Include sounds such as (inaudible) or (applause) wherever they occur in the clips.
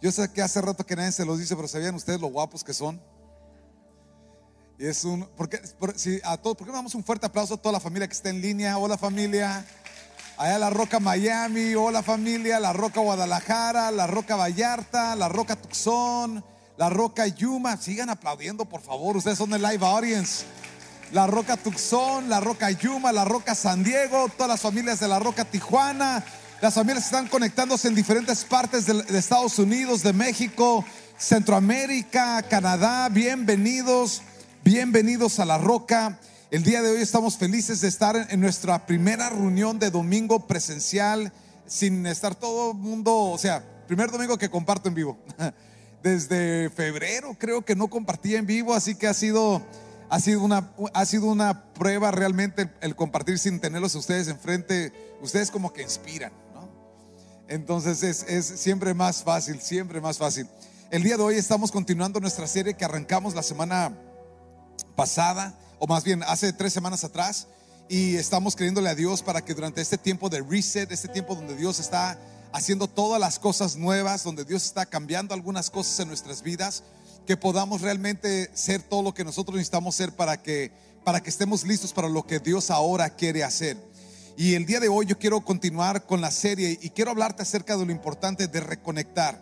Yo sé que hace rato que nadie se los dice, pero ¿sabían ustedes lo guapos que son? Y es un, porque, si, a todos, ¿por qué no damos un fuerte aplauso a toda la familia que está en línea? Hola familia. Allá la Roca Miami, hola familia, la Roca Guadalajara, la Roca Vallarta, la Roca Tucson, la Roca Yuma. Sigan aplaudiendo, por favor, ustedes son el live audience. La Roca Tucson, la Roca Yuma, la Roca San Diego, todas las familias de la Roca Tijuana, las familias están conectándose en diferentes partes de, Estados Unidos, de México, Centroamérica, Canadá. Bienvenidos, bienvenidos a La Roca. El día de hoy estamos felices de estar en nuestra primera reunión de domingo presencial, sin estar todo el mundo, o sea, primer domingo que comparto en vivo. (laughs) Desde febrero creo que no compartí en vivo, así que ha sido, ha sido, una, ha sido una prueba realmente el, el compartir sin tenerlos a ustedes enfrente. Ustedes como que inspiran. Entonces es, es, siempre más fácil, siempre más fácil. El día de hoy estamos continuando nuestra serie que arrancamos la semana pasada, o más bien hace tres semanas atrás, y estamos creyéndole a Dios para que durante este tiempo de reset, este tiempo donde Dios está haciendo todas las cosas nuevas, donde Dios está cambiando algunas cosas en nuestras vidas, que podamos realmente ser todo lo que nosotros necesitamos ser para que, para que estemos listos para lo que Dios ahora quiere hacer. Y el día de hoy yo quiero continuar con la serie y quiero hablarte acerca de lo importante de reconectar.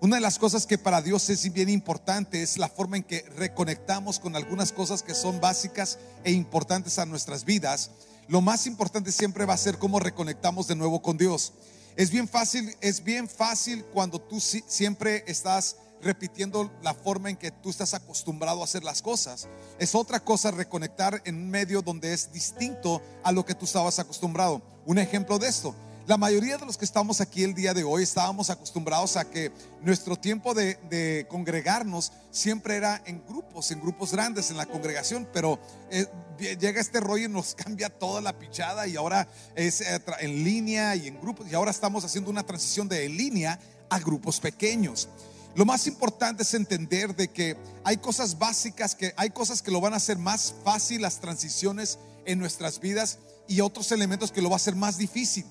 Una de las cosas que para Dios es bien importante es la forma en que reconectamos con algunas cosas que son básicas e importantes a nuestras vidas. Lo más importante siempre va a ser cómo reconectamos de nuevo con Dios. Es bien fácil, es bien fácil cuando tú siempre estás repitiendo la forma en que tú estás acostumbrado a hacer las cosas. Es otra cosa reconectar en un medio donde es distinto a lo que tú estabas acostumbrado. Un ejemplo de esto. La mayoría de los que estamos aquí el día de hoy estábamos acostumbrados a que nuestro tiempo de, congregarnos siempre era en grupos, en grupos grandes, en la congregación, pero eh, llega este rollo y nos (laughs) cambia toda la pichada y ahora es eh, en línea y en grupos y ahora estamos haciendo una transición de línea a grupos pequeños. Lo más importante es entender de que hay cosas básicas, que hay cosas que lo van a hacer más fácil las transiciones en nuestras vidas y otros elementos que lo va a hacer más difícil.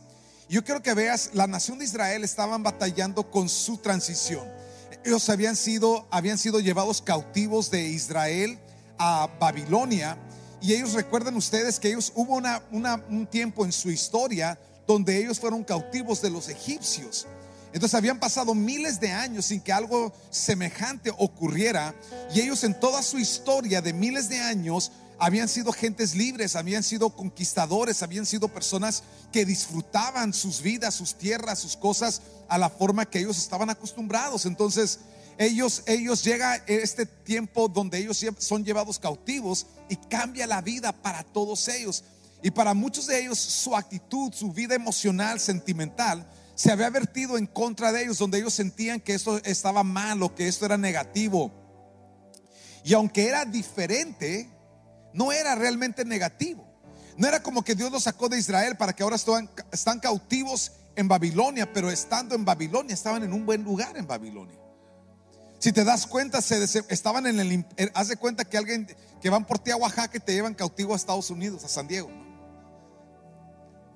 Yo quiero que veas, la nación de Israel estaban batallando con su transición. Ellos habían sido, habían sido llevados cautivos de Israel a Babilonia y ellos recuerdan ustedes que ellos hubo una, un tiempo en su historia donde ellos fueron cautivos de los egipcios. Entonces habían pasado miles de años sin que algo semejante ocurriera y ellos en toda su historia de miles de años habían sido gentes libres, habían sido conquistadores, habían sido personas que disfrutaban sus vidas, sus tierras, sus cosas a la forma que ellos estaban acostumbrados. Entonces, ellos ellos llega este tiempo donde ellos son llevados cautivos y cambia la vida para todos ellos. Y para muchos de ellos su actitud, su vida emocional, sentimental se había vertido en contra de ellos, donde ellos sentían que esto estaba mal o que esto era negativo. Y aunque era diferente, no era realmente negativo. No era como que Dios los sacó de Israel para que ahora están cautivos en Babilonia, pero estando en Babilonia estaban en un buen lugar en Babilonia. Si te das cuenta, se estaban en el. Eh, haz de cuenta que alguien que van por ti a Oaxaca y te llevan cautivo a Estados Unidos, a San Diego.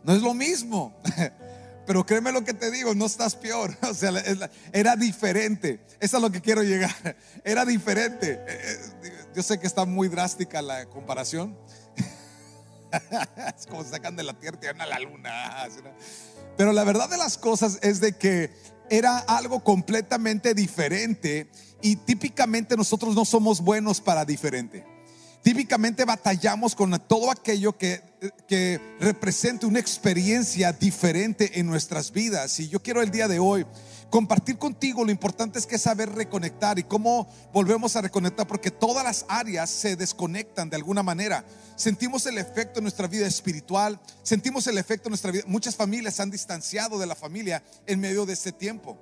No es lo mismo. (laughs) Pero créeme lo que te digo, no estás peor. (laughs) O sea, era diferente. Eso es lo que quiero llegar. (laughs) Era diferente. Eh, eh, yo sé que está muy drástica la comparación. (laughs) Es como sacan de la tierra y van a la luna. Pero la verdad de las cosas es de que era algo completamente diferente y típicamente nosotros no somos buenos para diferente. Típicamente batallamos con todo aquello que, que represente una experiencia diferente en nuestras vidas. Y yo quiero el día de hoy compartir contigo lo importante es que saber reconectar y cómo volvemos a reconectar porque todas las áreas se desconectan de alguna manera. Sentimos el efecto en nuestra vida espiritual, sentimos el efecto en nuestra vida. Muchas familias se han distanciado de la familia en medio de este tiempo.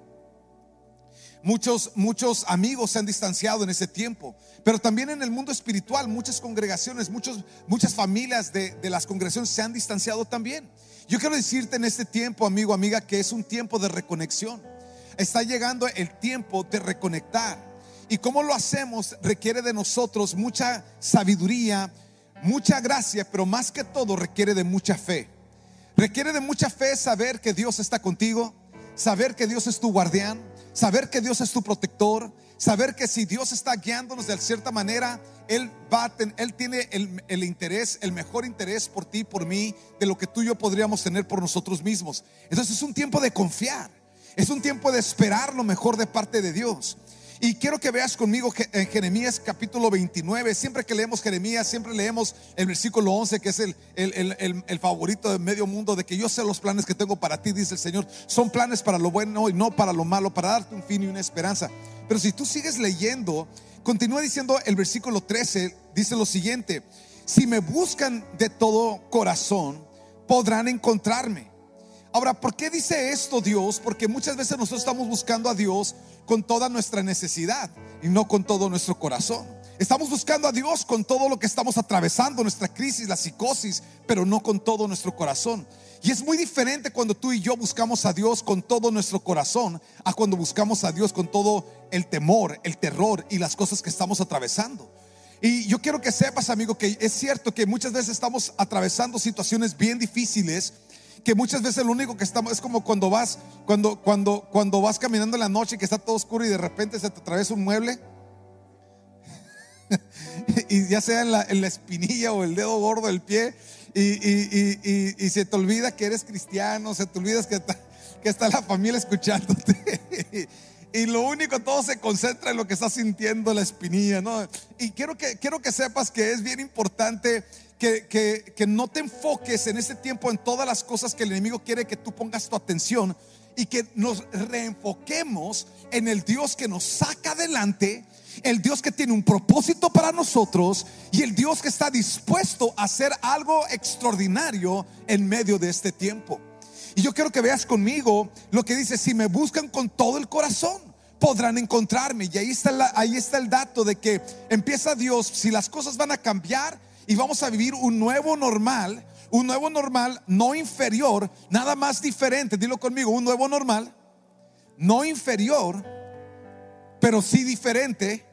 Muchos, muchos amigos se han distanciado en ese tiempo, pero también en el mundo espiritual muchas congregaciones, muchos, muchas familias de, de las congregaciones se han distanciado también. Yo quiero decirte en este tiempo, amigo, amiga, que es un tiempo de reconexión. Está llegando el tiempo de reconectar. Y cómo lo hacemos requiere de nosotros mucha sabiduría, mucha gracia, pero más que todo requiere de mucha fe. Requiere de mucha fe saber que Dios está contigo, saber que Dios es tu guardián, saber que Dios es tu protector, saber que si Dios está guiándonos de cierta manera, Él, va Él tiene el, el, interés, el mejor interés por ti, por mí, de lo que tú y yo podríamos tener por nosotros mismos. Entonces es un tiempo de confiar, es un tiempo de esperar lo mejor de parte de Dios. Y quiero que veas conmigo en Jeremías capítulo 29, siempre que leemos Jeremías, siempre leemos el versículo 11, que es el, el, el, favorito de medio mundo, de que yo sé los planes que tengo para ti, dice el Señor, son planes para lo bueno y no para lo malo, para darte un fin y una esperanza. Pero si tú sigues leyendo, continúa diciendo el versículo 13, dice lo siguiente, si me buscan de todo corazón, podrán encontrarme. Ahora, ¿por qué dice esto Dios? Porque muchas veces nosotros estamos buscando a Dios con toda nuestra necesidad y no con todo nuestro corazón. Estamos buscando a Dios con todo lo que estamos atravesando, nuestra crisis, la psicosis, pero no con todo nuestro corazón. Y es muy diferente cuando tú y yo buscamos a Dios con todo nuestro corazón a cuando buscamos a Dios con todo el temor, el terror y las cosas que estamos atravesando. Y yo quiero que sepas, amigo, que es cierto que muchas veces estamos atravesando situaciones bien difíciles que muchas veces lo único que estamos es como cuando vas, cuando, cuando, cuando vas caminando en la noche que está todo oscuro y de repente se te atraviesa un mueble. (laughs) y ya sea en la, espinilla o el dedo gordo del pie, y, y, y, y, se te olvida que eres cristiano, se te olvida que está, que está la familia escuchándote. (laughs) y lo único, todo se concentra en lo que estás sintiendo, la espinilla, ¿no? Y quiero que, quiero que sepas que es bien importante que, no te enfoques en este tiempo en todas las cosas que el enemigo quiere que tú pongas tu atención y que nos reenfoquemos en el Dios que nos saca adelante, el Dios que tiene un propósito para nosotros y el Dios que está dispuesto a hacer algo extraordinario en medio de este tiempo. Y yo quiero que veas conmigo lo que dice, si me buscan con todo el corazón, podrán encontrarme. Y ahí está, ahí está el dato de que empieza Dios, si las cosas van a cambiar, y vamos a vivir un nuevo normal, un nuevo normal no inferior, nada más diferente, dilo conmigo, un nuevo normal, no inferior, pero sí diferente.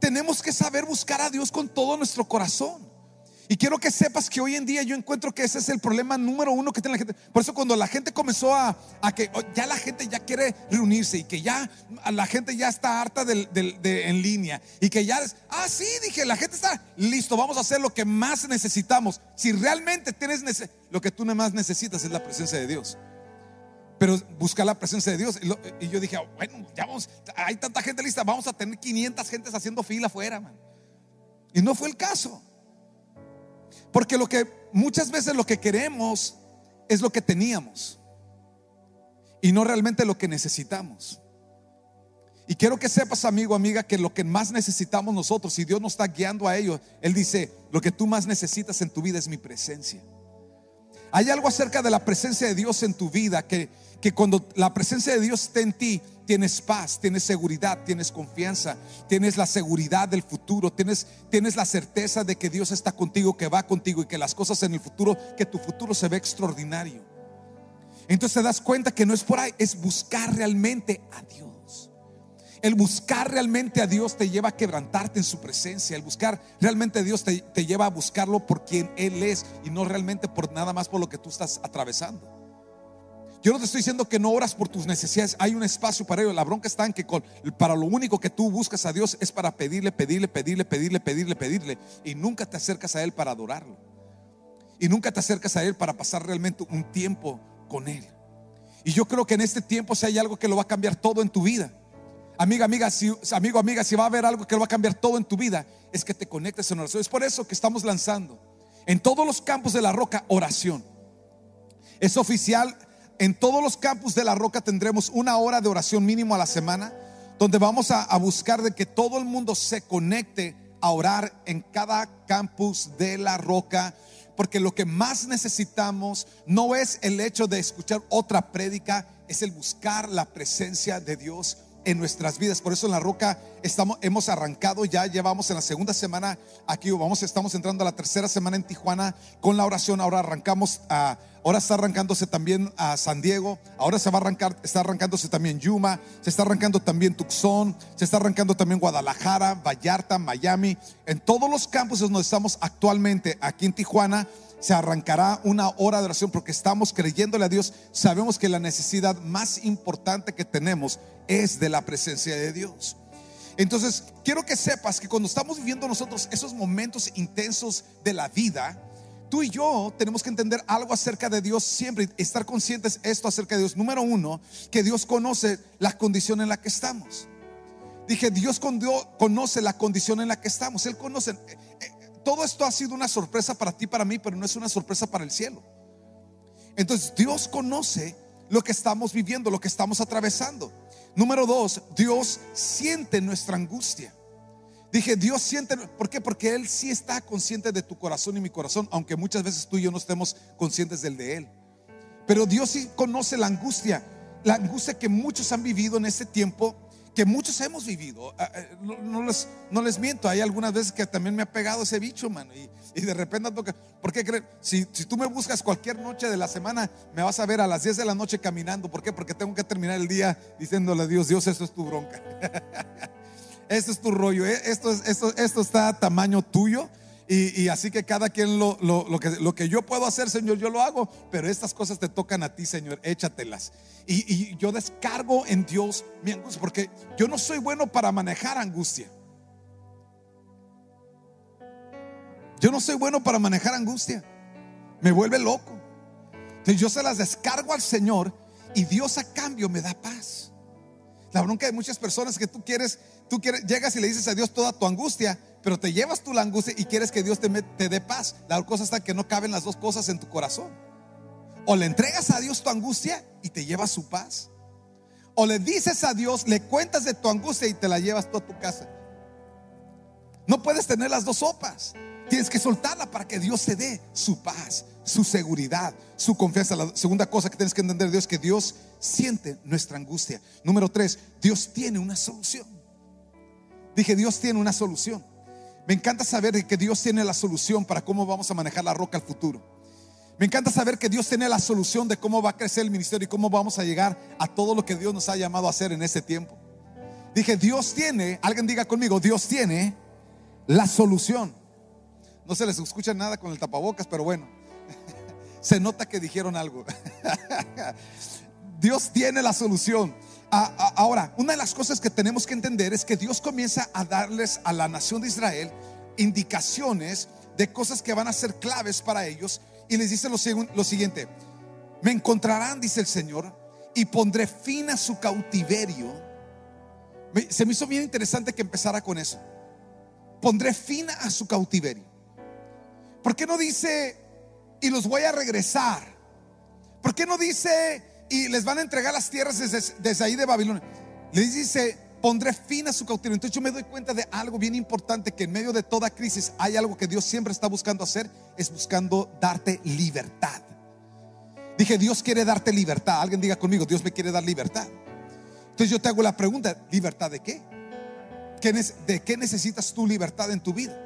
Tenemos que saber buscar a Dios con todo nuestro corazón. Y quiero que sepas que hoy en día yo encuentro que ese es el problema número uno que tiene la gente. Por eso cuando la gente comenzó a, que oh, ya la gente ya quiere reunirse y que ya la gente ya está harta de, en línea y que ya, ah, sí, dije, la gente está listo, vamos a hacer lo que más necesitamos. Si realmente tienes, lo que tú más necesitas es la presencia de Dios. Pero buscar la presencia de Dios. Y, yo dije, bueno, ya vamos, hay tanta gente lista, vamos a tener 500 gentes haciendo fila afuera. Y no fue el caso. Porque lo que muchas veces lo que queremos es lo que teníamos y no realmente lo que necesitamos. Y quiero que sepas, amigo, amiga, que lo que más necesitamos nosotros, si Dios nos está guiando a ello, Él dice, lo que tú más necesitas en tu vida es mi presencia. Hay algo acerca de la presencia de Dios en tu vida que, que cuando la presencia de Dios está en ti, tienes paz, tienes seguridad, tienes confianza, tienes la seguridad del futuro, tienes, tienes la certeza de que Dios está contigo, que va contigo y que las cosas en el futuro, que tu futuro se ve extraordinario. Entonces te das cuenta que no es por ahí, es buscar realmente a Dios. El buscar realmente a Dios te lleva a quebrantarte en su presencia. El buscar realmente a Dios te, te lleva a buscarlo por quien Él es y no realmente por nada más por lo que tú estás atravesando. Yo no te estoy diciendo que no oras por tus necesidades. Hay un espacio para ello. La bronca está en que para lo único que tú buscas a Dios es para pedirle, pedirle, pedirle, pedirle, pedirle, pedirle. Y nunca te acercas a Él para adorarlo. Y nunca te acercas a Él para pasar realmente un tiempo con Él. Y yo creo que en este tiempo si hay algo que lo va a cambiar todo en tu vida. Amiga, amiga, amigo, amiga, si va a haber algo que lo va a cambiar todo en tu vida, es que te conectes en oración. Es por eso que estamos lanzando en todos los campos de la roca oración. Es oficial en todos los campus de la roca tendremos una hora de oración mínimo a la semana, donde vamos a, buscar de que todo el mundo se conecte a orar en cada campus de la roca, porque lo que más necesitamos no es el hecho de escuchar otra prédica, es el buscar la presencia de Dios en nuestras vidas. Por eso en la roca estamos, hemos arrancado, ya llevamos en la segunda semana aquí, vamos, estamos entrando a la tercera semana en Tijuana con la oración. Ahora arrancamos a, ahora está arrancándose también a San Diego, ahora se va a arrancar, está arrancándose también Yuma, se está arrancando también Tucson, se está arrancando también Guadalajara, Vallarta, Miami, en todos los campos donde estamos actualmente aquí en Tijuana se arrancará una hora de oración porque estamos creyéndole a Dios. Sabemos que la necesidad más importante que tenemos es de la presencia de Dios. Entonces, quiero que sepas que cuando estamos viviendo nosotros esos momentos intensos de la vida, tú y yo tenemos que entender algo acerca de Dios siempre, estar conscientes esto acerca de Dios. Número uno, que Dios conoce la condición en la que estamos. Dije, Dios conoce la condición en la que estamos. Él conoce. Todo esto ha sido una sorpresa para ti, para mí, pero no es una sorpresa para el cielo. Entonces Dios conoce lo que estamos viviendo, lo que estamos atravesando. Número dos, Dios siente nuestra angustia. Dije, Dios siente, ¿por qué? Porque Él sí está consciente de tu corazón y mi corazón, aunque muchas veces tú y yo no estemos conscientes del de Él. Pero Dios sí conoce la angustia, la angustia que muchos han vivido en este tiempo que muchos hemos vivido. No, les, no les miento, hay algunas veces que también me ha pegado ese bicho, mano. Y, de repente toca. ¿Por qué crees? Si, si, tú me buscas cualquier noche de la semana, me vas a ver a las 10 de la noche caminando. ¿Por qué? Porque tengo que terminar el día diciéndole a Dios, Dios, esto es tu bronca. (laughs) esto es tu rollo. ¿eh? Esto, es, esto, esto está a tamaño tuyo. Y, así que cada quien lo, lo, que, lo que yo puedo hacer, Señor, yo lo hago. Pero estas cosas te tocan a ti, Señor, échatelas. Y, y yo descargo en Dios mi angustia, porque yo no soy bueno para manejar angustia. Yo no soy bueno para manejar angustia. Me vuelve loco. Entonces yo se las descargo al Señor y Dios a cambio me da paz. La bronca de muchas personas que tú quieres, tú quieres, llegas y le dices a Dios toda tu angustia, pero te llevas tú la angustia y quieres que Dios te, te dé paz. La cosa está que no caben las dos cosas en tu corazón. O le entregas a Dios tu angustia y te llevas su paz. O le dices a Dios, le cuentas de tu angustia y te la llevas tú a tu casa. No puedes tener las dos sopas. Tienes que soltarla para que Dios te dé su paz, su seguridad, su confianza. La segunda cosa que tienes que entender Dios es que Dios siente nuestra angustia. Número tres, Dios tiene una solución. Dije, Dios tiene una solución. Me encanta saber que Dios tiene la solución para cómo vamos a manejar la roca al futuro. Me encanta saber que Dios tiene la solución de cómo va a crecer el ministerio y cómo vamos a llegar a todo lo que Dios nos ha llamado a hacer en ese tiempo. Dije, Dios tiene, alguien diga conmigo, Dios tiene la solución. No se les escucha nada con el tapabocas, pero bueno, (laughs) se nota que dijeron algo. (laughs) Dios tiene la solución. Ahora, una de las cosas que tenemos que entender es que Dios comienza a darles a la nación de Israel indicaciones de cosas que van a ser claves para ellos y les dice lo, siguiente, me encontrarán, dice el Señor, y pondré fin a su cautiverio. Se me hizo bien interesante que empezara con eso. Pondré fin a su cautiverio. ¿Por qué no dice, y los voy a regresar? ¿Por qué no dice, y les van a entregar las tierras desde, ahí de Babilonia. Les dice, pondré fin a su cautiverio. Entonces yo me doy cuenta de algo bien importante, que en medio de toda crisis hay algo que Dios siempre está buscando hacer, es buscando darte libertad. Dije, Dios quiere darte libertad. Alguien diga conmigo, Dios me quiere dar libertad. Entonces yo te hago la pregunta, ¿libertad de qué? ¿De qué necesitas tu libertad en tu vida?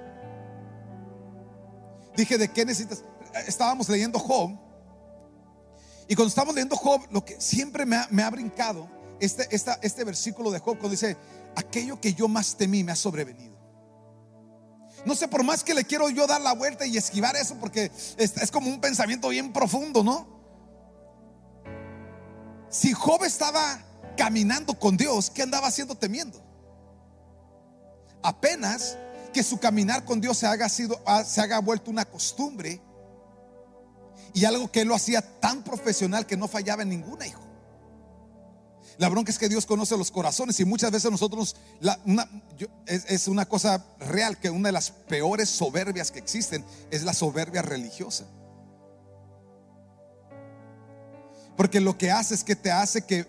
Dije, ¿de qué necesitas? Estábamos leyendo Job y cuando estamos leyendo Job, lo que siempre me ha, brincado, este, este versículo de Job, cuando dice, aquello que yo más temí me ha sobrevenido. No sé, por más que le quiero yo dar la vuelta y esquivar eso, porque es, como un pensamiento bien profundo, ¿no? Si Job estaba caminando con Dios, ¿qué andaba haciendo temiendo? Apenas que su caminar con Dios se haga, sido, se haga vuelto una costumbre y algo que él lo hacía tan profesional que no fallaba en ninguna, hijo. La bronca es que Dios conoce los corazones y muchas veces nosotros, es, una cosa real que una de las peores soberbias que existen es la soberbia religiosa. Porque lo que hace es que te hace que,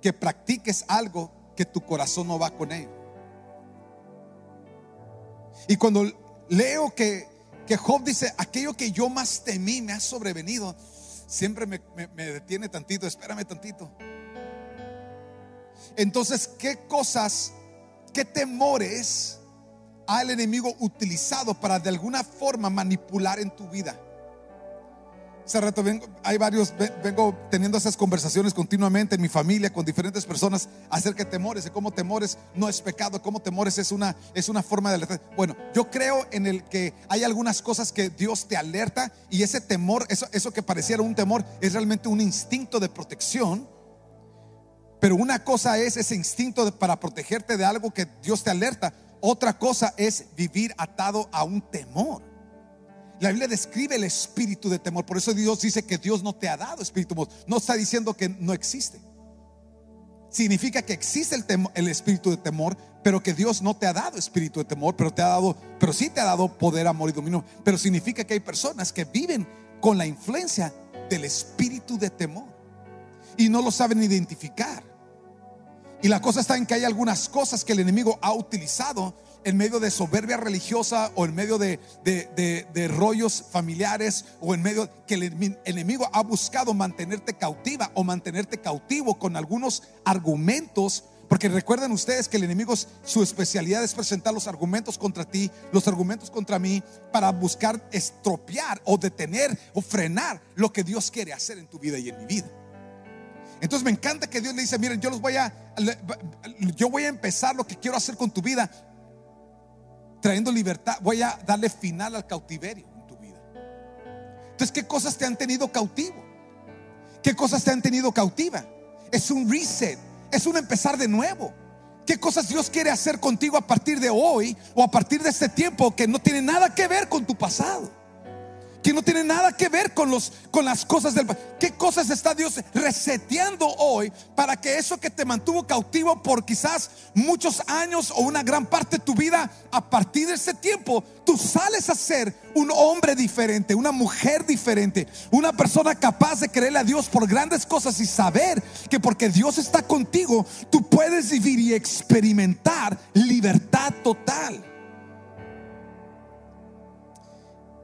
que practiques algo que tu corazón no va con ello. Y cuando leo que que Job dice, aquello que yo más temí me ha sobrevenido, siempre me, detiene tantito, espérame tantito. Entonces, ¿qué cosas, qué temores ha el enemigo utilizado para de alguna forma manipular en tu vida? Hace rato vengo, hay varios, vengo teniendo esas conversaciones continuamente en mi familia con diferentes personas acerca de temores, de cómo temores no es pecado, cómo temores es una, es una forma de alertar. Bueno, yo creo en el que hay algunas cosas que Dios te alerta y ese temor, eso, eso que pareciera un temor, es realmente un instinto de protección. Pero una cosa es ese instinto para protegerte de algo que Dios te alerta, otra cosa es vivir atado a un temor. La Biblia describe el espíritu de temor. Por eso Dios dice que Dios no te ha dado espíritu de temor. No está diciendo que no existe. Significa que existe el, el, espíritu de temor, pero que Dios no te ha dado espíritu de temor, pero te ha dado, pero sí te ha dado poder, amor y dominio. Pero significa que hay personas que viven con la influencia del espíritu de temor y no lo saben identificar. Y la cosa está en que hay algunas cosas que el enemigo ha utilizado en medio de soberbia religiosa o en medio de, rollos familiares o en medio que el enemigo ha buscado mantenerte cautiva o mantenerte cautivo con algunos argumentos. Porque recuerden ustedes que el enemigo su especialidad es presentar los argumentos contra ti, los argumentos contra mí, para buscar estropear o detener o frenar lo que Dios quiere hacer en tu vida y en mi vida. Entonces me encanta que Dios le dice, miren, yo los voy a, yo voy a empezar lo que quiero hacer con tu vida, trayendo libertad, voy a darle final al cautiverio en tu vida. Entonces, ¿qué cosas te han tenido cautivo? ¿Qué cosas te han tenido cautiva? Es un reset, es un empezar de nuevo. ¿Qué cosas Dios quiere hacer contigo a partir de hoy o a partir de este tiempo que no tiene nada que ver con tu pasado? Que no tiene nada que ver con, los, con las cosas del ¿Qué cosas está Dios reseteando hoy para que eso que te mantuvo cautivo por quizás muchos años o una gran parte de tu vida, a partir de ese tiempo, tú sales a ser un hombre diferente, una mujer diferente, una persona capaz de creerle a Dios por grandes cosas y saber que porque Dios está contigo, tú puedes vivir y experimentar libertad total.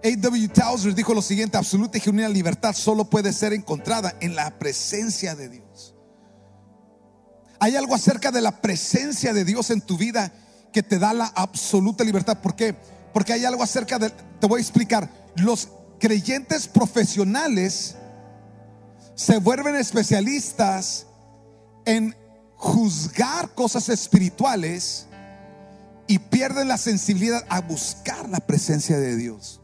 A.W. Towser dijo lo siguiente, absoluta y genuina libertad solo puede ser encontrada en la presencia de Dios. Hay algo acerca de la presencia de Dios en tu vida que te da la absoluta libertad. ¿Por qué? Porque hay algo acerca de, te voy a explicar, los creyentes profesionales se vuelven especialistas en juzgar cosas espirituales y pierden la sensibilidad a buscar la presencia de Dios.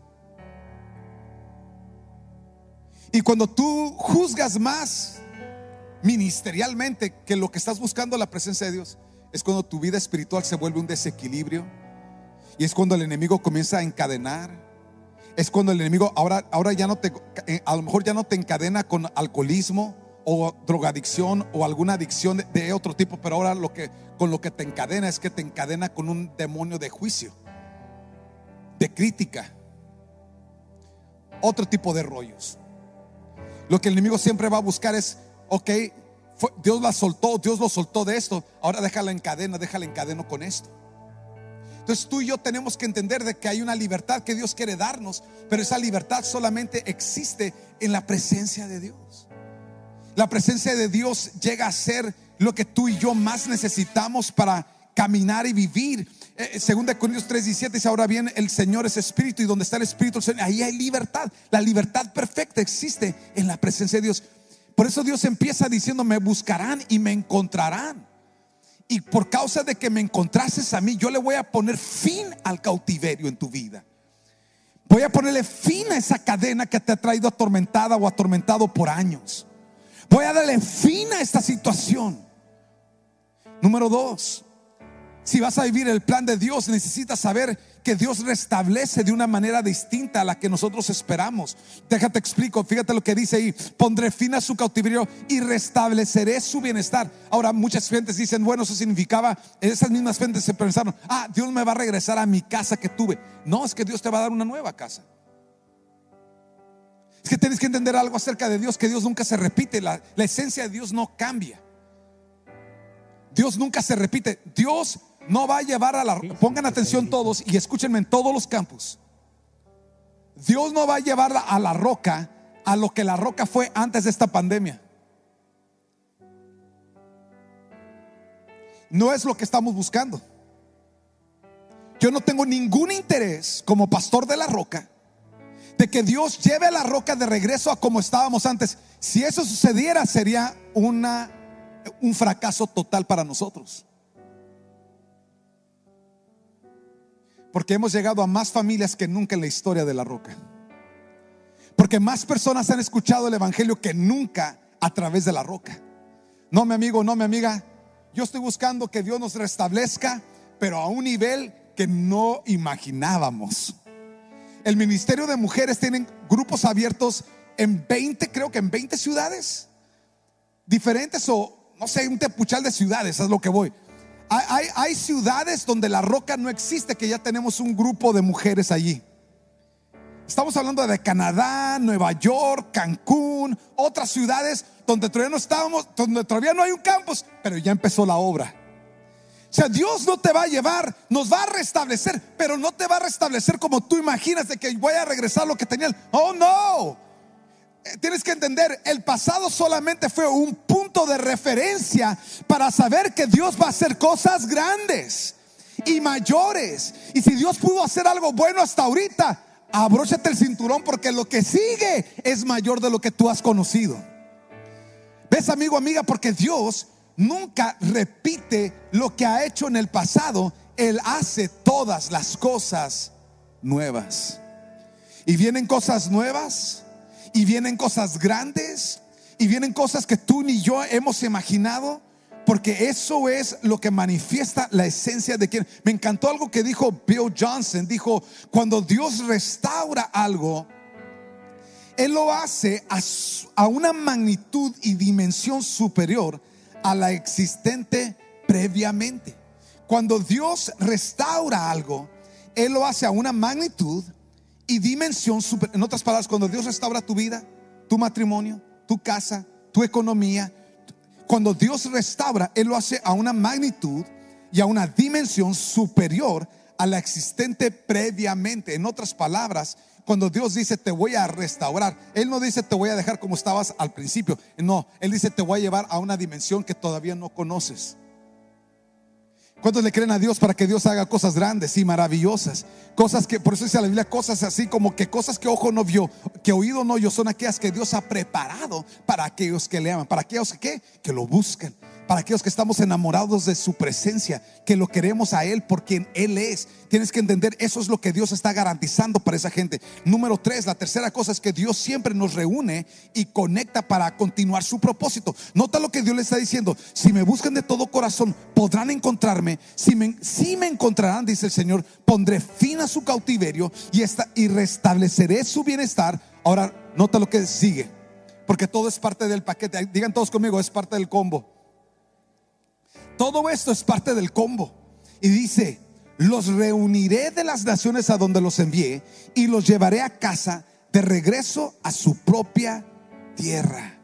Y cuando tú juzgas más ministerialmente que lo que estás buscando la presencia de Dios, es cuando tu vida espiritual se vuelve un desequilibrio. Y es cuando el enemigo comienza a encadenar. Es cuando el enemigo ahora, ahora ya no te, eh, a lo mejor ya no te encadena con alcoholismo o drogadicción o alguna adicción de, de otro tipo, pero ahora lo que, con lo que te encadena es que te encadena con un demonio de juicio, de crítica, otro tipo de rollos. Lo que el enemigo siempre va a buscar es, ok, Dios la soltó, Dios lo soltó de esto, ahora déjala en cadena, déjala en cadena con esto. Entonces tú y yo tenemos que entender de que hay una libertad que Dios quiere darnos, pero esa libertad solamente existe en la presencia de Dios. La presencia de Dios llega a ser lo que tú y yo más necesitamos para caminar y vivir. Eh, segunda Corintios 3:17 dice, ahora bien, el Señor es espíritu y donde está el espíritu, ahí hay libertad. La libertad perfecta existe en la presencia de Dios. Por eso Dios empieza diciendo, me buscarán y me encontrarán. Y por causa de que me encontrases a mí, yo le voy a poner fin al cautiverio en tu vida. Voy a ponerle fin a esa cadena que te ha traído atormentada o atormentado por años. Voy a darle fin a esta situación. Número dos, si vas a vivir el plan de Dios, necesitas saber que Dios restablece de una manera distinta a la que nosotros esperamos. Déjate explico, fíjate lo que dice ahí, pondré fin a su cautiverio y restableceré su bienestar. Ahora muchas gentes dicen, bueno, eso significaba, esas mismas gentes se pensaron, ah, Dios me va a regresar a mi casa que tuve. No, es que Dios te va a dar una nueva casa. Es que tienes que entender algo acerca de Dios, que Dios nunca se repite, la, la esencia de Dios no cambia. Dios nunca se repite. Dios no va a llevar a la pongan atención todos y escúchenme en todos los campos. Dios no va a llevar a la roca a lo que la roca fue antes de esta pandemia. no es lo que estamos buscando. Yo no tengo ningún interés como pastor de la roca de que Dios lleve a la roca de regreso a como estábamos antes. Si eso sucediera sería una, un fracaso total para nosotros. Porque hemos llegado a más familias que nunca en la historia de la roca. Porque más personas han escuchado el Evangelio que nunca a través de la roca. No, mi amigo, no, mi amiga. Yo estoy buscando que Dios nos restablezca, pero a un nivel que no imaginábamos. El Ministerio de Mujeres tienen grupos abiertos en 20, creo que en 20 ciudades diferentes o no sé, un tepuchal de ciudades, es lo que voy. Hay, ciudades donde la roca no existe, que ya tenemos un grupo de mujeres allí. Estamos hablando de Canadá, Nueva York, Cancún, otras ciudades donde todavía no estábamos, donde todavía no hay un campus, pero ya empezó la obra. O sea, Dios no te va a llevar, nos va a restablecer, pero no te va a restablecer como tú imaginas de que voy a regresar lo que tenía. Oh, no. Eh, tienes que entender, el pasado solamente fue un punto de referencia para saber que Dios va a hacer cosas grandes y mayores. Y si Dios pudo hacer algo bueno hasta ahorita, abróchate el cinturón porque lo que sigue es mayor de lo que tú has conocido. ¿Ves, amigo, amiga? Porque Dios nunca repite lo que ha hecho en el pasado, Él hace todas las cosas nuevas. Y vienen cosas nuevas, y vienen cosas grandes, y vienen cosas que tú ni yo hemos imaginado, porque eso es lo que manifiesta la esencia de quien. Me encantó algo que dijo Bill Johnson, dijo, cuando Dios restaura algo, Él lo hace a, a una magnitud y dimensión superior a la existente previamente. Cuando Dios restaura algo, Él lo hace a una magnitud y dimensión super, en otras palabras, cuando Dios restaura tu vida, tu matrimonio, tu casa, tu economía, cuando Dios restaura, Él lo hace a una magnitud y a una dimensión superior a la existente previamente. En otras palabras, cuando Dios dice te voy a restaurar, Él no dice te voy a dejar como estabas al principio. No, Él dice te voy a llevar a una dimensión que todavía no conoces. ¿Cuántos le creen a Dios para que Dios haga cosas grandes y maravillosas? Cosas que, por eso dice la Biblia, cosas así como que cosas que ojo no vio, que oído no oyó, son aquellas que Dios ha preparado para aquellos que le aman, para aquellos que, que lo buscan para aquellos que estamos enamorados de su presencia, que lo queremos a Él por quien Él es. Tienes que entender, eso es lo que Dios está garantizando para esa gente. Número tres, la tercera cosa es que Dios siempre nos reúne y conecta para continuar su propósito. Nota lo que Dios le está diciendo. Si me buscan de todo corazón, podrán encontrarme. Si me, si me encontrarán, dice el Señor, pondré fin a su cautiverio y, esta, y restableceré su bienestar. Ahora, nota lo que sigue. Porque todo es parte del paquete. Digan todos conmigo, es parte del combo. Todo esto es parte del combo. Y dice, los reuniré de las naciones a donde los envié y los llevaré a casa de regreso a su propia tierra.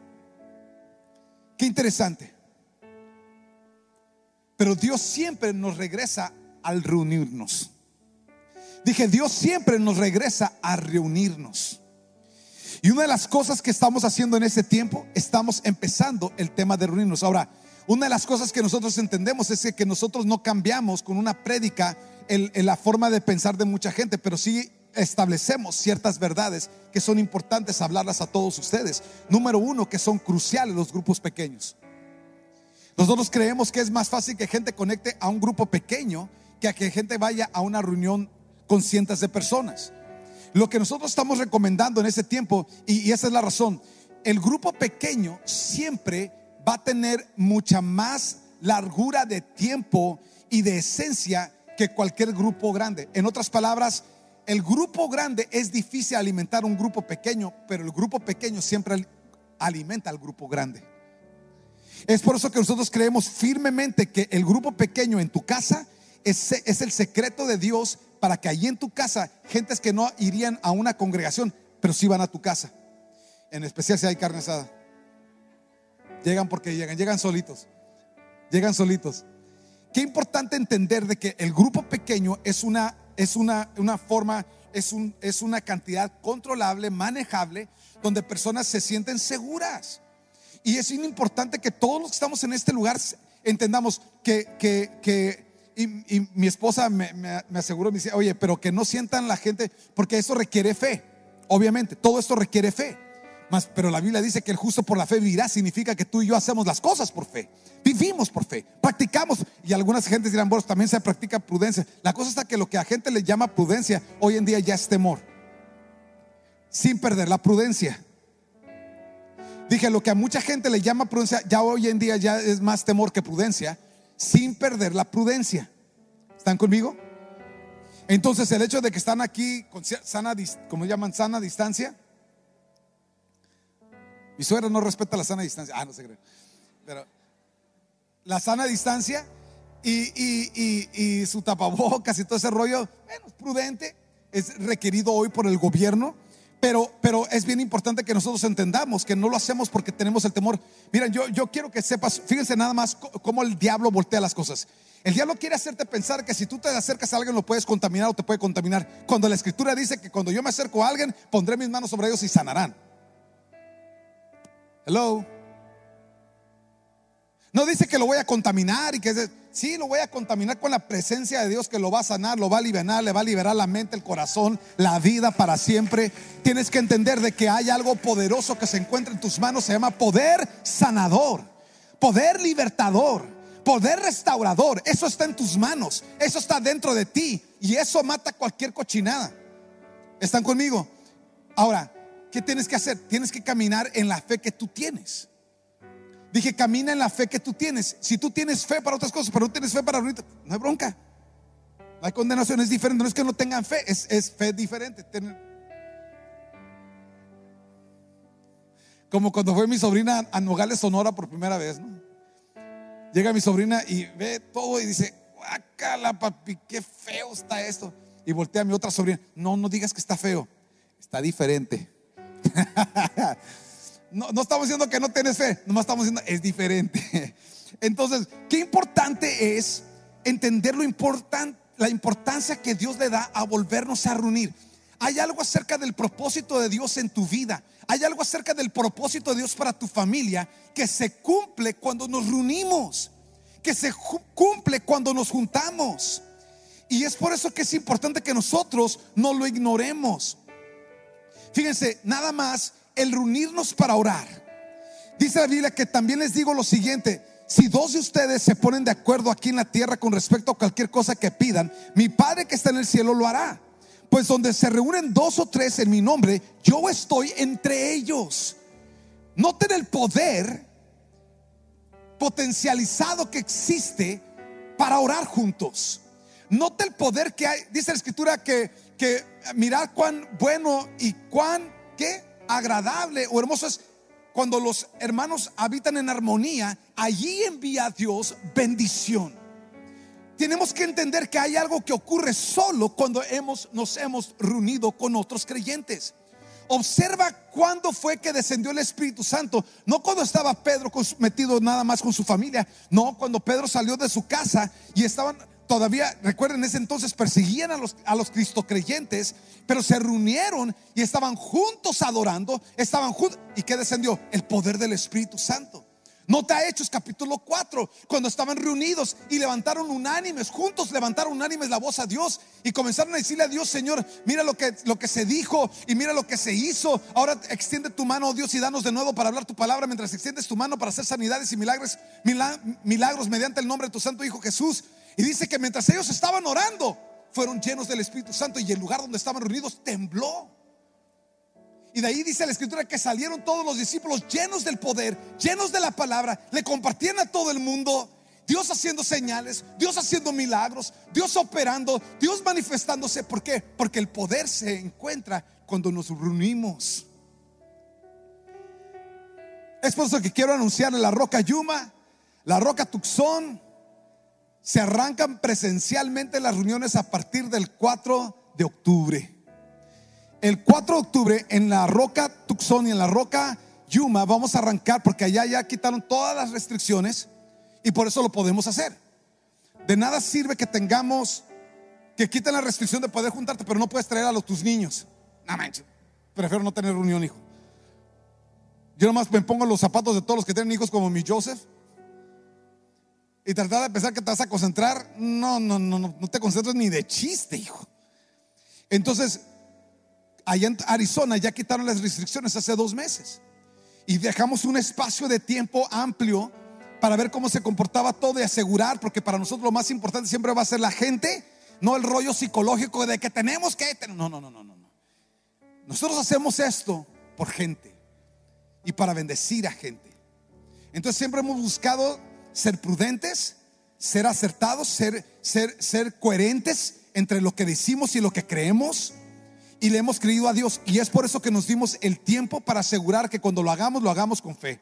Qué interesante. Pero Dios siempre nos regresa al reunirnos. Dije, Dios siempre nos regresa a reunirnos. Y una de las cosas que estamos haciendo en este tiempo, estamos empezando el tema de reunirnos. Ahora, una de las cosas que nosotros entendemos es que nosotros no cambiamos con una prédica la forma de pensar de mucha gente, pero sí establecemos ciertas verdades que son importantes hablarlas a todos ustedes. Número uno, que son cruciales los grupos pequeños. Nosotros creemos que es más fácil que gente conecte a un grupo pequeño que a que gente vaya a una reunión con cientos de personas. Lo que nosotros estamos recomendando en ese tiempo, y esa es la razón, el grupo pequeño siempre va a tener mucha más largura de tiempo y de esencia que cualquier grupo grande. En otras palabras, el grupo grande es difícil alimentar un grupo pequeño, pero el grupo pequeño siempre alimenta al grupo grande. Es por eso que nosotros creemos firmemente que el grupo pequeño en tu casa es, es el secreto de Dios para que allí en tu casa, gentes que no irían a una congregación, pero sí van a tu casa. En especial si hay carne asada. Llegan porque llegan, llegan solitos. Llegan solitos. Qué importante entender de que el grupo pequeño es una, es una, una forma, es, un, es una cantidad controlable, manejable, donde personas se sienten seguras. Y es importante que todos los que estamos en este lugar entendamos que, que, que y, y mi esposa me, me, me aseguró, me dice, oye, pero que no sientan la gente, porque eso requiere fe, obviamente, todo esto requiere fe. Mas, pero la Biblia dice que el justo por la fe vivirá, significa que tú y yo hacemos las cosas por fe, vivimos por fe, practicamos, y algunas gentes dirán, bueno, también se practica prudencia. La cosa está que lo que a gente le llama prudencia, hoy en día ya es temor, sin perder la prudencia. Dije, lo que a mucha gente le llama prudencia, ya hoy en día ya es más temor que prudencia, sin perder la prudencia. ¿Están conmigo? Entonces el hecho de que están aquí con sana, como llaman, sana distancia. Mi suegra no respeta la sana distancia. Ah, no se cree. Pero la sana distancia y, y, y, y su tapabocas y todo ese rollo, bueno, prudente, es requerido hoy por el gobierno. Pero, pero es bien importante que nosotros entendamos que no lo hacemos porque tenemos el temor. Miren, yo, yo quiero que sepas, fíjense nada más cómo el diablo voltea las cosas. El diablo quiere hacerte pensar que si tú te acercas a alguien lo puedes contaminar o te puede contaminar. Cuando la escritura dice que cuando yo me acerco a alguien, pondré mis manos sobre ellos y sanarán. Hello. No dice que lo voy a contaminar y que sí, lo voy a contaminar con la presencia de Dios que lo va a sanar, lo va a liberar, le va a liberar la mente, el corazón, la vida para siempre. Tienes que entender de que hay algo poderoso que se encuentra en tus manos, se llama poder sanador, poder libertador, poder restaurador. Eso está en tus manos, eso está dentro de ti y eso mata cualquier cochinada. ¿Están conmigo? Ahora, ¿qué tienes que hacer? Tienes que caminar en la fe que tú tienes. Dije, camina en la fe que tú tienes. Si tú tienes fe para otras cosas, pero no tienes fe para ahorita, no hay bronca. Hay condenación, es diferente. No es que no tengan fe, es, fe diferente. Como cuando fue mi sobrina a Nogales, Sonora por primera vez, ¿no? Llega mi sobrina y ve todo y dice, guacala, papi, qué feo está esto. Y voltea a mi otra sobrina, no, no digas que está feo, está diferente. (laughs) No, no estamos diciendo que no tienes fe, nomás estamos diciendo es diferente. (laughs) Entonces, qué importante es entender lo importante, la importancia que Dios le da a volvernos a reunir. Hay algo acerca del propósito de Dios en tu vida. Hay algo acerca del propósito de Dios para tu familia que se cumple cuando nos reunimos, que se cumple cuando nos juntamos. Y es por eso que es importante que nosotros no lo ignoremos. Fíjense, nada más el reunirnos para orar. Dice la Biblia que también les digo lo siguiente, si dos de ustedes se ponen de acuerdo aquí en la tierra con respecto a cualquier cosa que pidan, mi Padre que está en el cielo lo hará. Pues donde se reúnen dos o tres en mi nombre, yo estoy entre ellos. Noten el poder potencializado que existe para orar juntos. Note el poder que hay. Dice la escritura que, que mirad cuán bueno y cuán, ¿qué? agradable o hermoso es cuando los hermanos habitan en armonía, allí envía Dios bendición. Tenemos que entender que hay algo que ocurre solo cuando hemos, nos hemos reunido con otros creyentes. Observa cuándo fue que descendió el Espíritu Santo. No cuando estaba Pedro metido nada más con su familia. No, cuando Pedro salió de su casa y estaban todavía, recuerden, en ese entonces perseguían a los, a los cristo creyentes, pero se reunieron y estaban juntos adorando, estaban juntos. ¿Y qué descendió? El poder del Espíritu Santo. Nota Hechos capítulo 4, cuando estaban reunidos y levantaron unánimes, juntos levantaron unánimes la voz a Dios y comenzaron a decirle a Dios, Señor, mira lo que, lo que se dijo y mira lo que se hizo. Ahora extiende tu mano, oh Dios, y danos de nuevo para hablar tu palabra mientras extiendes tu mano para hacer sanidades y milagros, milagros mediante el nombre de tu Santo Hijo Jesús. Y dice que mientras ellos estaban orando, fueron llenos del Espíritu Santo y el lugar donde estaban reunidos tembló. Y de ahí dice la escritura que salieron todos los discípulos llenos del poder, llenos de la palabra, le compartían a todo el mundo. Dios haciendo señales, Dios haciendo milagros, Dios operando, Dios manifestándose. ¿Por qué? Porque el poder se encuentra cuando nos reunimos. Es por eso que quiero anunciar en la roca Yuma, la roca Tucson, se arrancan presencialmente las reuniones a partir del 4 de octubre. El 4 de octubre en la Roca Tucson y en la Roca Yuma vamos a arrancar porque allá ya quitaron todas las restricciones y por eso lo podemos hacer. De nada sirve que tengamos que quiten la restricción de poder juntarte, pero no puedes traer a los tus niños. No manches, prefiero no tener reunión, hijo. Yo nomás me pongo los zapatos de todos los que tienen hijos como mi Joseph y tratar de pensar que te vas a concentrar, no, no, no, no, no te concentras ni de chiste, hijo. Entonces, allá en Arizona ya quitaron las restricciones hace dos meses y dejamos un espacio de tiempo amplio para ver cómo se comportaba todo y asegurar, porque para nosotros lo más importante siempre va a ser la gente, no el rollo psicológico de que tenemos que... No, no, no, no, no. Nosotros hacemos esto por gente y para bendecir a gente. Entonces siempre hemos buscado ser prudentes, ser acertados, ser, ser, ser coherentes entre lo que decimos y lo que creemos. Y le hemos creído a Dios. Y es por eso que nos dimos el tiempo para asegurar que cuando lo hagamos, lo hagamos con fe.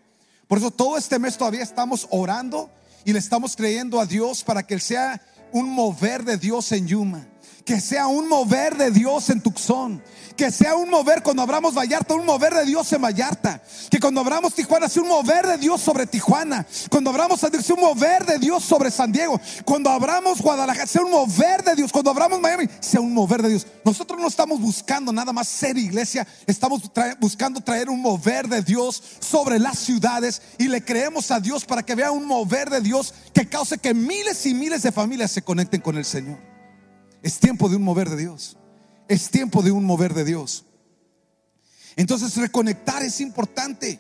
Por eso todo este mes todavía estamos orando y le estamos creyendo a Dios para que Él sea un mover de Dios en Yuma que sea un mover de Dios en Tucson, que sea un mover cuando abramos Vallarta, un mover de Dios en Vallarta, que cuando abramos Tijuana sea un mover de Dios sobre Tijuana, cuando abramos San Diego sea un mover de Dios sobre San Diego, cuando abramos Guadalajara sea un mover de Dios, cuando abramos Miami sea un mover de Dios. Nosotros no estamos buscando nada más ser iglesia, estamos buscando traer un mover de Dios sobre las ciudades y le creemos a Dios para que vea un mover de Dios que cause que miles y miles de familias se conecten con el Señor. Es tiempo de un mover de Dios. Es tiempo de un mover de Dios. Entonces reconectar es importante.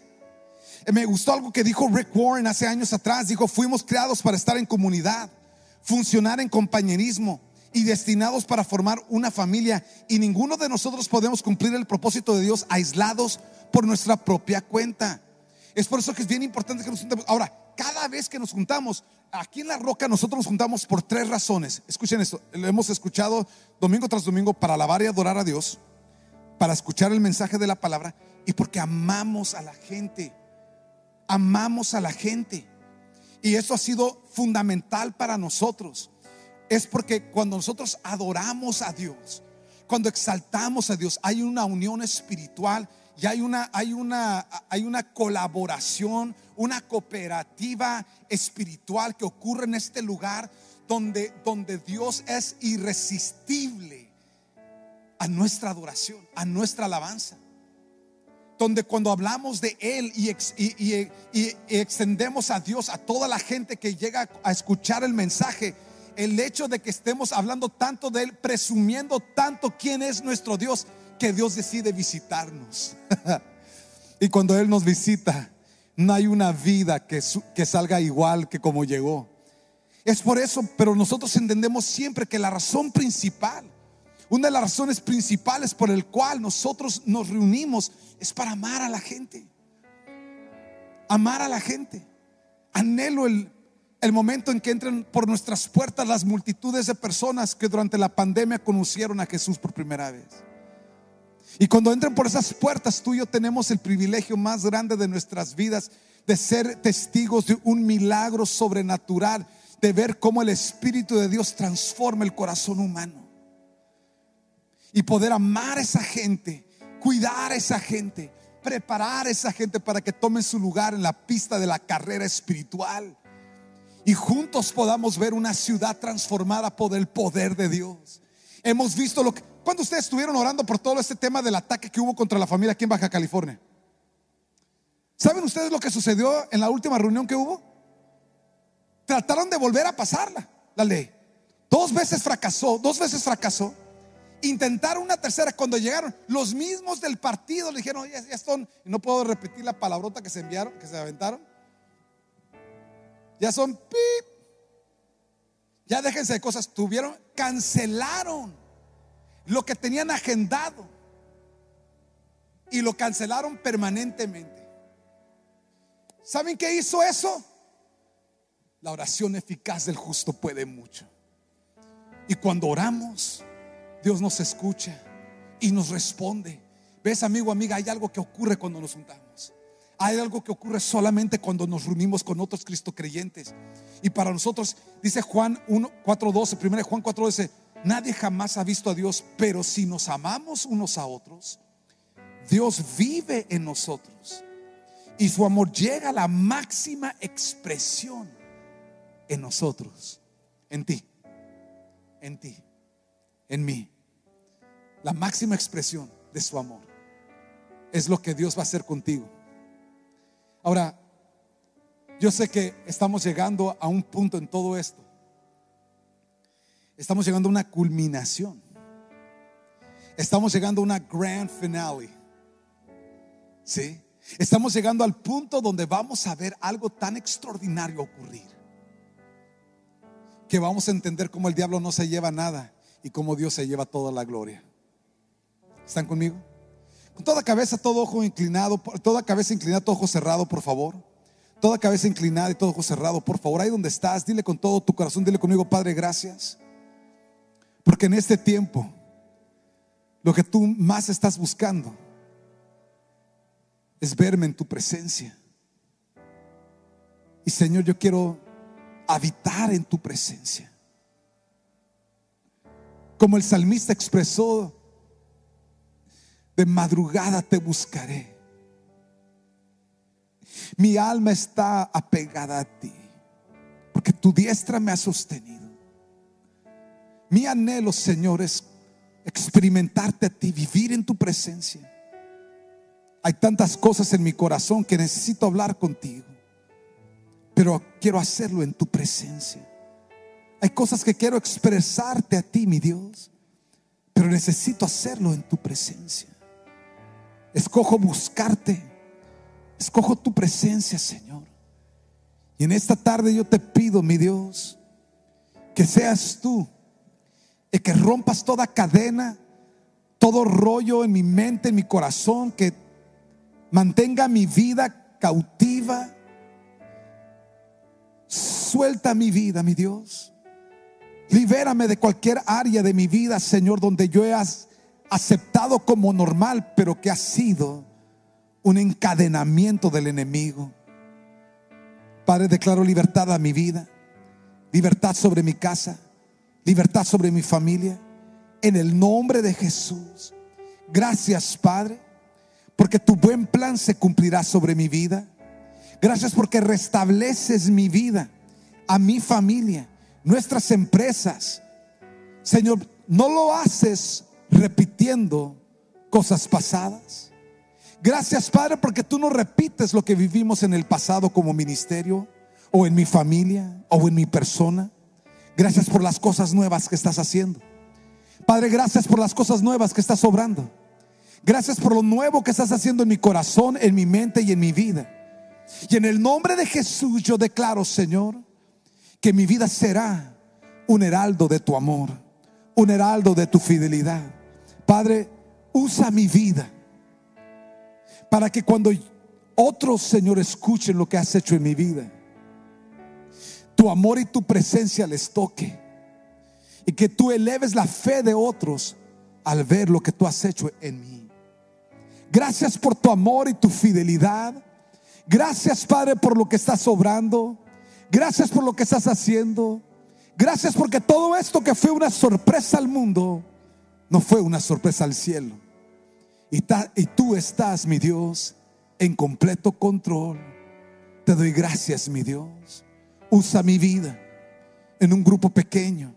Me gustó algo que dijo Rick Warren hace años atrás. Dijo, fuimos creados para estar en comunidad, funcionar en compañerismo y destinados para formar una familia. Y ninguno de nosotros podemos cumplir el propósito de Dios aislados por nuestra propia cuenta. Es por eso que es bien importante que nos juntemos. Ahora, cada vez que nos juntamos, aquí en la roca nosotros nos juntamos por tres razones. Escuchen esto, lo hemos escuchado domingo tras domingo para alabar y adorar a Dios, para escuchar el mensaje de la palabra y porque amamos a la gente. Amamos a la gente. Y eso ha sido fundamental para nosotros. Es porque cuando nosotros adoramos a Dios, cuando exaltamos a Dios, hay una unión espiritual y hay una, hay una, hay una colaboración, una cooperativa espiritual que ocurre en este lugar donde, donde Dios es irresistible a nuestra adoración, a nuestra alabanza. Donde cuando hablamos de Él y, y, y, extendemos a Dios a toda la gente que llega a escuchar el mensaje, el hecho de que estemos hablando tanto de Él, presumiendo tanto quién es nuestro Dios, que Dios decide visitarnos. (laughs) y cuando Él nos visita, no hay una vida que, que salga igual que como llegó. Es por eso, pero nosotros entendemos siempre que la razón principal, una de las razones principales por el cual nosotros nos reunimos es para amar a la gente. Amar a la gente. Anhelo el, el momento en que entren por nuestras puertas las multitudes de personas que durante la pandemia conocieron a Jesús por primera vez. Y cuando entren por esas puertas, tú y yo tenemos el privilegio más grande de nuestras vidas de ser testigos de un milagro sobrenatural, de ver cómo el Espíritu de Dios transforma el corazón humano. Y poder amar a esa gente, cuidar a esa gente, preparar a esa gente para que tomen su lugar en la pista de la carrera espiritual. Y juntos podamos ver una ciudad transformada por el poder de Dios. Hemos visto lo que ¿Cuándo ustedes estuvieron orando por todo este tema del ataque que hubo contra la familia aquí en Baja California? ¿Saben ustedes lo que sucedió en la última reunión que hubo? Trataron de volver a pasarla, la ley. Dos veces fracasó, dos veces fracasó. Intentaron una tercera cuando llegaron los mismos del partido le dijeron, ya, ya son, no puedo repetir la palabrota que se enviaron, que se aventaron. Ya son pip. Ya déjense de cosas, tuvieron, cancelaron lo que tenían agendado y lo cancelaron permanentemente. ¿Saben qué hizo eso? La oración eficaz del justo puede mucho. Y cuando oramos, Dios nos escucha y nos responde. ¿Ves, amigo, amiga? Hay algo que ocurre cuando nos juntamos. Hay algo que ocurre solamente cuando nos reunimos con otros Cristo creyentes. Y para nosotros, dice Juan 1, 4.12, primero Juan 4.12, Nadie jamás ha visto a Dios, pero si nos amamos unos a otros, Dios vive en nosotros y su amor llega a la máxima expresión en nosotros, en ti, en ti, en mí. La máxima expresión de su amor es lo que Dios va a hacer contigo. Ahora, Yo sé que estamos llegando a un punto en todo esto. Estamos llegando a una culminación. Estamos llegando a una grand finale. ¿Sí? Estamos llegando al punto donde vamos a ver algo tan extraordinario ocurrir. Que vamos a entender cómo el diablo no se lleva nada y cómo Dios se lleva toda la gloria. ¿Están conmigo? Con toda cabeza, todo ojo inclinado, toda cabeza inclinada, todo ojo cerrado, por favor. Toda cabeza inclinada y todo ojo cerrado, por favor. Ahí donde estás, dile con todo tu corazón, dile conmigo, Padre, gracias. Porque en este tiempo, lo que tú más estás buscando es verme en tu presencia. Y Señor, yo quiero habitar en tu presencia. Como el salmista expresó, de madrugada te buscaré. Mi alma está apegada a ti, porque tu diestra me ha sostenido. Mi anhelo, Señor, es experimentarte a ti, vivir en tu presencia. Hay tantas cosas en mi corazón que necesito hablar contigo, pero quiero hacerlo en tu presencia. Hay cosas que quiero expresarte a ti, mi Dios, pero necesito hacerlo en tu presencia. Escojo buscarte, escojo tu presencia, Señor. Y en esta tarde yo te pido, mi Dios, que seas tú y que rompas toda cadena, todo rollo en mi mente, en mi corazón, que mantenga mi vida cautiva. Suelta mi vida, mi Dios. Libérame de cualquier área de mi vida, Señor, donde yo he aceptado como normal, pero que ha sido un encadenamiento del enemigo. Padre, declaro libertad a mi vida, libertad sobre mi casa, libertad sobre mi familia, en el nombre de Jesús. Gracias, Padre, porque tu buen plan se cumplirá sobre mi vida. Gracias porque restableces mi vida, a mi familia, nuestras empresas. Señor, no lo haces repitiendo cosas pasadas. Gracias, Padre, porque tú no repites lo que vivimos en el pasado como ministerio, o en mi familia, o en mi persona. Gracias por las cosas nuevas que estás haciendo. Padre, gracias por las cosas nuevas que estás obrando. Gracias por lo nuevo que estás haciendo en mi corazón, en mi mente y en mi vida. Y en el nombre de Jesús yo declaro, Señor, que mi vida será un heraldo de tu amor, un heraldo de tu fidelidad. Padre, usa mi vida para que cuando otros, Señor, escuchen lo que has hecho en mi vida, tu amor y tu presencia les toque. Y que tú eleves la fe de otros al ver lo que tú has hecho en mí. Gracias por tu amor y tu fidelidad. Gracias, Padre, por lo que estás obrando. Gracias por lo que estás haciendo. Gracias porque todo esto que fue una sorpresa al mundo, no fue una sorpresa al cielo. Y, y tú estás, mi Dios, en completo control. Te doy gracias, mi Dios. Usa mi vida en un grupo pequeño.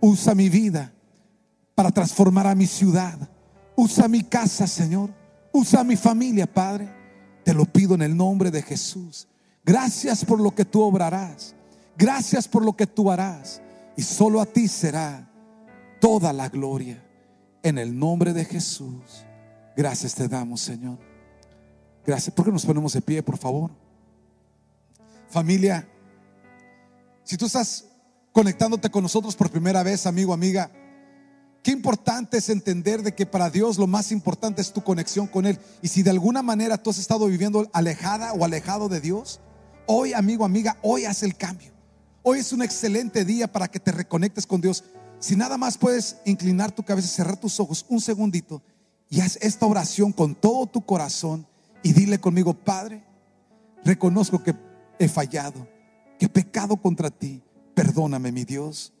Usa mi vida para transformar a mi ciudad. Usa mi casa, Señor. Usa mi familia, Padre. Te lo pido en el nombre de Jesús. Gracias por lo que tú obrarás. Gracias por lo que tú harás. Y solo a ti será toda la gloria. En el nombre de Jesús. Gracias te damos, Señor. Gracias. ¿Por qué nos ponemos de pie, por favor? Familia. Si tú estás conectándote con nosotros por primera vez, amigo, amiga, qué importante es entender de que para Dios lo más importante es tu conexión con Él. Y si de alguna manera tú has estado viviendo alejada o alejado de Dios, hoy, amigo, amiga, hoy haz el cambio. Hoy es un excelente día para que te reconectes con Dios. Si nada más puedes inclinar tu cabeza, cerrar tus ojos un segundito y haz esta oración con todo tu corazón y dile conmigo, Padre, reconozco que he fallado que he pecado contra ti. Perdóname, mi Dios.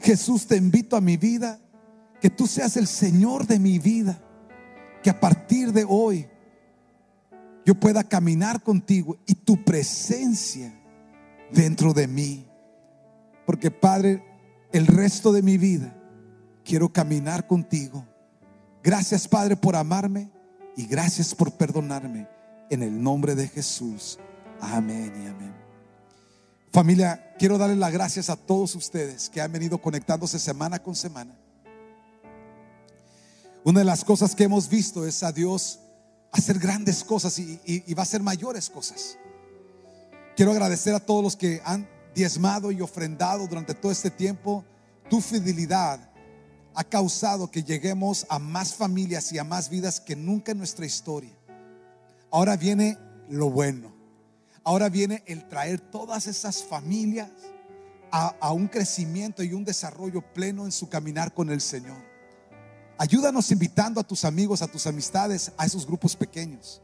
Jesús, te invito a mi vida, que tú seas el Señor de mi vida, que a partir de hoy yo pueda caminar contigo y tu presencia dentro de mí. Porque Padre, el resto de mi vida quiero caminar contigo. Gracias Padre por amarme y gracias por perdonarme. En el nombre de Jesús. Amén y amén. Familia, quiero darle las gracias a todos ustedes que han venido conectándose semana con semana. Una de las cosas que hemos visto es a Dios hacer grandes cosas y, va a hacer mayores cosas. Quiero agradecer a todos los que han diezmado y ofrendado durante todo este tiempo. Tu fidelidad ha causado que lleguemos a más familias y a más vidas que nunca en nuestra historia. Ahora viene lo bueno. Ahora viene el traer todas esas familias a, a un crecimiento y un desarrollo pleno en su caminar con el Señor. Ayúdanos invitando a tus amigos, a tus amistades, a esos grupos pequeños.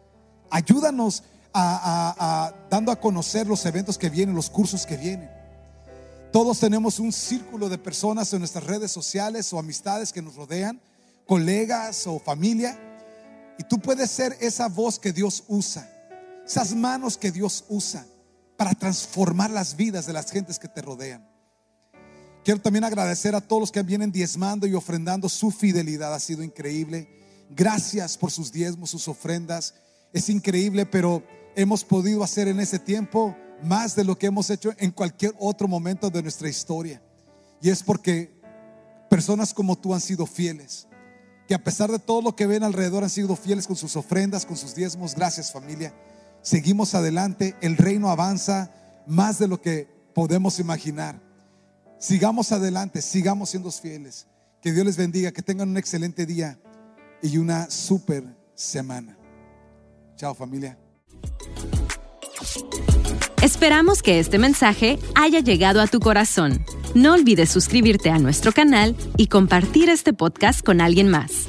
Ayúdanos a, dando a conocer los eventos que vienen, los cursos que vienen. Todos tenemos un círculo de personas en nuestras redes sociales o amistades que nos rodean, colegas o familia. Y tú puedes ser esa voz que Dios usa, esas manos que Dios usa para transformar las vidas de las gentes que te rodean. Quiero también agradecer a todos los que vienen diezmando y ofrendando. Su fidelidad ha sido increíble. Gracias por sus diezmos, sus ofrendas. Es increíble, pero hemos podido hacer en ese tiempo más de lo que hemos hecho en cualquier otro momento de nuestra historia. Y es porque personas como tú han sido fieles. Que a pesar de todo lo que ven alrededor han sido fieles con sus ofrendas, con sus diezmos. Gracias familia. Seguimos adelante. El reino avanza más de lo que podemos imaginar. Sigamos adelante, sigamos siendo fieles. Que Dios les bendiga, que tengan un excelente día y una super semana. Chao familia. Esperamos que este mensaje haya llegado a tu corazón. No olvides suscribirte a nuestro canal y compartir este podcast con alguien más.